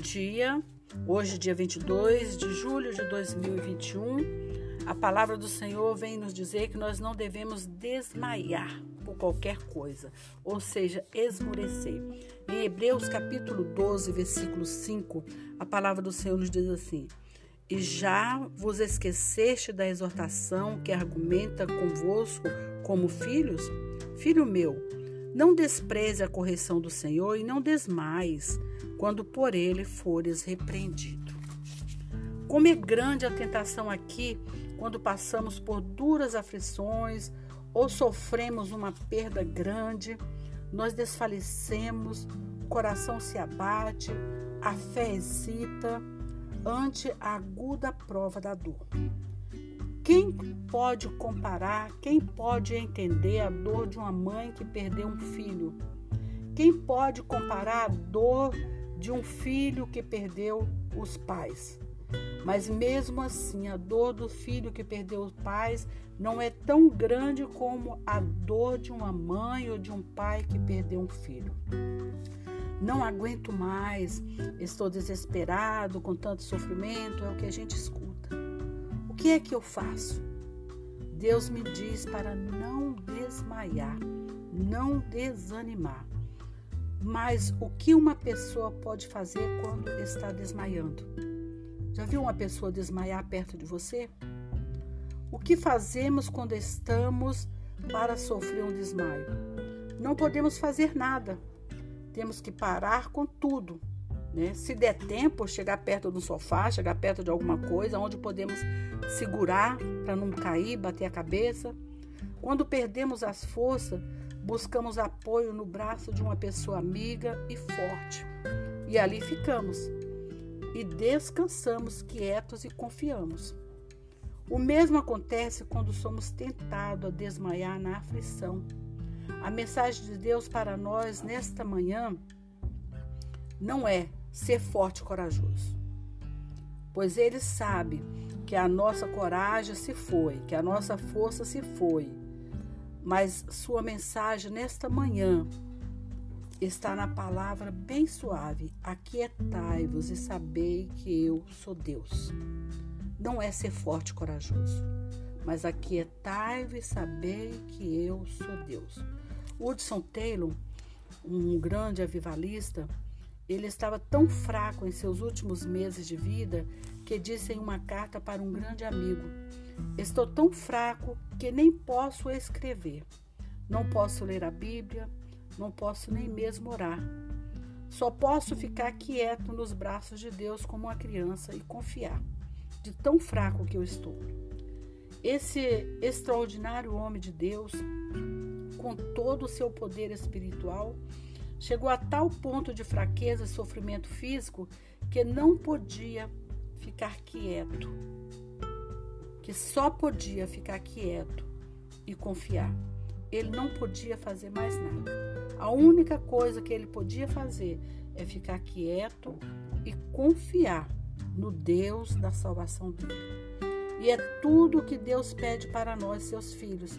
dia. Hoje, dia 22 de julho de 2021. A palavra do Senhor vem nos dizer que nós não devemos desmaiar por qualquer coisa, ou seja, esmorecer. Em Hebreus capítulo 12, versículo 5, a palavra do Senhor nos diz assim: E já vos esqueceste da exortação que argumenta convosco como filhos? Filho meu, não despreze a correção do Senhor e não desmais quando por ele fores repreendido. Como é grande a tentação aqui quando passamos por duras aflições ou sofremos uma perda grande, nós desfalecemos, o coração se abate, a fé hesita ante a aguda prova da dor. Quem pode comparar, quem pode entender a dor de uma mãe que perdeu um filho? Quem pode comparar a dor de um filho que perdeu os pais? Mas mesmo assim, a dor do filho que perdeu os pais não é tão grande como a dor de uma mãe ou de um pai que perdeu um filho. Não aguento mais, estou desesperado com tanto sofrimento, é o que a gente escuta que é que eu faço? Deus me diz para não desmaiar, não desanimar. Mas o que uma pessoa pode fazer quando está desmaiando? Já viu uma pessoa desmaiar perto de você? O que fazemos quando estamos para sofrer um desmaio? Não podemos fazer nada. Temos que parar com tudo né? Se der tempo, chegar perto do sofá, chegar perto de alguma coisa onde podemos segurar para não cair, bater a cabeça. Quando perdemos as forças, buscamos apoio no braço de uma pessoa amiga e forte. E ali ficamos. E descansamos quietos e confiamos. O mesmo acontece quando somos tentados a desmaiar na aflição. A mensagem de Deus para nós nesta manhã não é ser forte e corajoso. Pois ele sabe que a nossa coragem se foi, que a nossa força se foi. Mas sua mensagem nesta manhã está na palavra bem suave: Aquietai-vos e sabei que eu sou Deus. Não é ser forte e corajoso, mas aquietai-vos e sabei que eu sou Deus. Hudson Taylor, um grande avivalista, ele estava tão fraco em seus últimos meses de vida que disse em uma carta para um grande amigo: Estou tão fraco que nem posso escrever. Não posso ler a Bíblia, não posso nem mesmo orar. Só posso ficar quieto nos braços de Deus como uma criança e confiar, de tão fraco que eu estou. Esse extraordinário homem de Deus, com todo o seu poder espiritual, Chegou a tal ponto de fraqueza e sofrimento físico que não podia ficar quieto, que só podia ficar quieto e confiar. Ele não podia fazer mais nada. A única coisa que ele podia fazer é ficar quieto e confiar no Deus da salvação dele. E é tudo o que Deus pede para nós, seus filhos.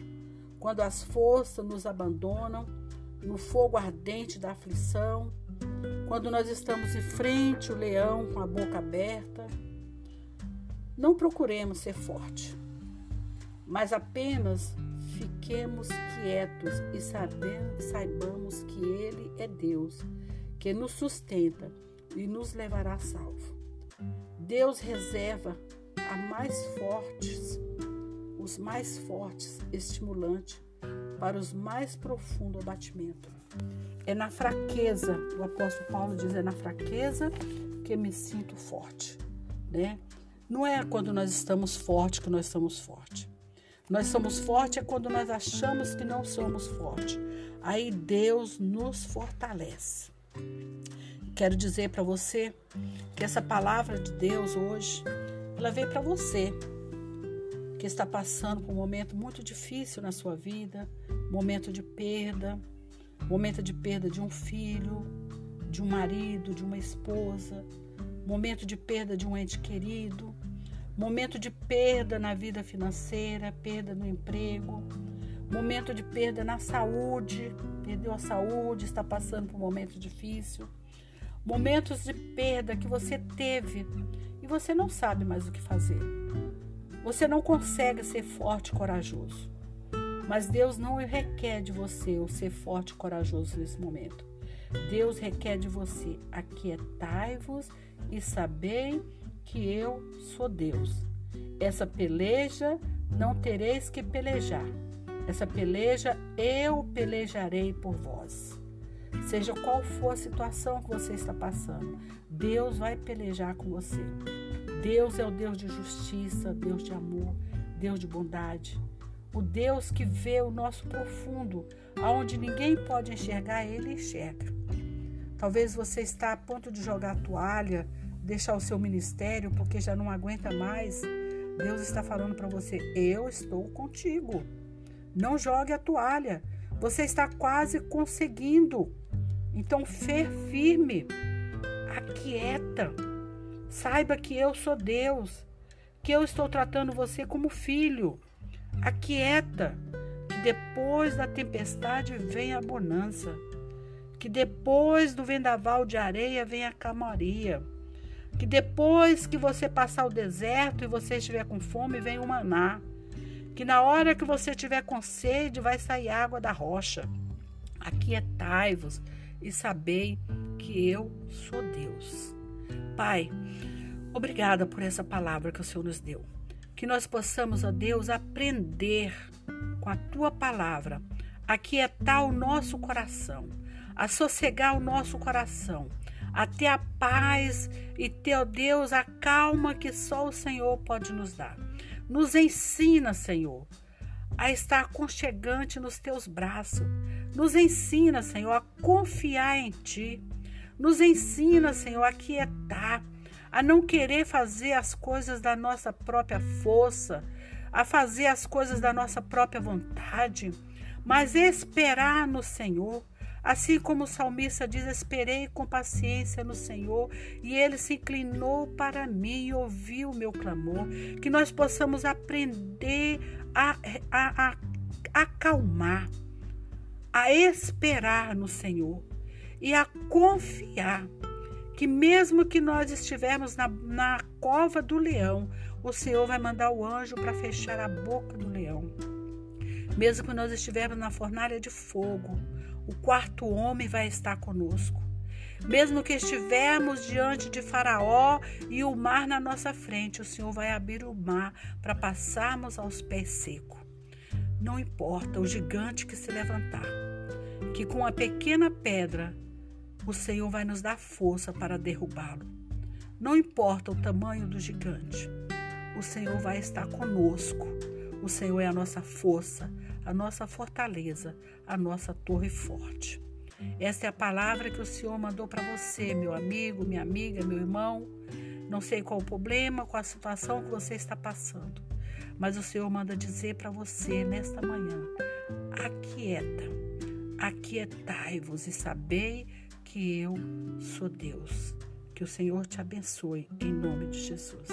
Quando as forças nos abandonam, no fogo ardente da aflição, quando nós estamos em frente o leão com a boca aberta. Não procuremos ser forte, mas apenas fiquemos quietos e saibamos que Ele é Deus, que nos sustenta e nos levará salvo. Deus reserva a mais fortes, os mais fortes, estimulante para os mais profundo abatimento. É na fraqueza, o apóstolo Paulo diz, é na fraqueza que me sinto forte, né? Não é quando nós estamos fortes que nós somos fortes. Nós somos fortes é quando nós achamos que não somos fortes. Aí Deus nos fortalece. Quero dizer para você que essa palavra de Deus hoje, ela veio para você, que está passando por um momento muito difícil na sua vida, momento de perda, momento de perda de um filho, de um marido, de uma esposa, momento de perda de um ente querido, momento de perda na vida financeira, perda no emprego, momento de perda na saúde, perdeu a saúde, está passando por um momento difícil, momentos de perda que você teve e você não sabe mais o que fazer. Você não consegue ser forte e corajoso. Mas Deus não requer de você o ser forte e corajoso nesse momento. Deus requer de você: aquietai-vos e sabei que eu sou Deus. Essa peleja não tereis que pelejar. Essa peleja eu pelejarei por vós. Seja qual for a situação que você está passando, Deus vai pelejar com você. Deus é o Deus de justiça, Deus de amor, Deus de bondade. O Deus que vê o nosso profundo, aonde ninguém pode enxergar, ele enxerga. Talvez você está a ponto de jogar a toalha, deixar o seu ministério porque já não aguenta mais. Deus está falando para você: eu estou contigo. Não jogue a toalha. Você está quase conseguindo. Então, fer firme. Aquieta. Saiba que eu sou Deus. Que eu estou tratando você como filho. Aquieta. Que depois da tempestade vem a bonança. Que depois do vendaval de areia vem a calmaria. Que depois que você passar o deserto e você estiver com fome, vem o maná que na hora que você tiver com sede vai sair água da rocha. Aquietai-vos e sabei que eu sou Deus. Pai, obrigada por essa palavra que o Senhor nos deu. Que nós possamos, ó Deus, aprender com a tua palavra, aquietar o nosso coração, a sossegar o nosso coração, a ter a paz e ter, ó Deus, a calma que só o Senhor pode nos dar. Nos ensina, Senhor, a estar conchegante nos teus braços. Nos ensina, Senhor, a confiar em Ti. Nos ensina, Senhor, a quietar, a não querer fazer as coisas da nossa própria força, a fazer as coisas da nossa própria vontade, mas esperar no Senhor, Assim como o salmista diz: Esperei com paciência no Senhor, e ele se inclinou para mim e ouviu o meu clamor. Que nós possamos aprender a, a, a acalmar, a esperar no Senhor e a confiar que, mesmo que nós estivermos na, na cova do leão, o Senhor vai mandar o anjo para fechar a boca do leão. Mesmo que nós estivermos na fornalha de fogo, o quarto homem vai estar conosco. Mesmo que estivermos diante de Faraó e o mar na nossa frente, o Senhor vai abrir o mar para passarmos aos pés secos. Não importa o gigante que se levantar, que com a pequena pedra o Senhor vai nos dar força para derrubá-lo. Não importa o tamanho do gigante, o Senhor vai estar conosco. O Senhor é a nossa força, a nossa fortaleza, a nossa torre forte. Essa é a palavra que o Senhor mandou para você, meu amigo, minha amiga, meu irmão. Não sei qual o problema, qual a situação que você está passando, mas o Senhor manda dizer para você nesta manhã: aquieta, aquietai-vos e sabei que eu sou Deus. Que o Senhor te abençoe em nome de Jesus.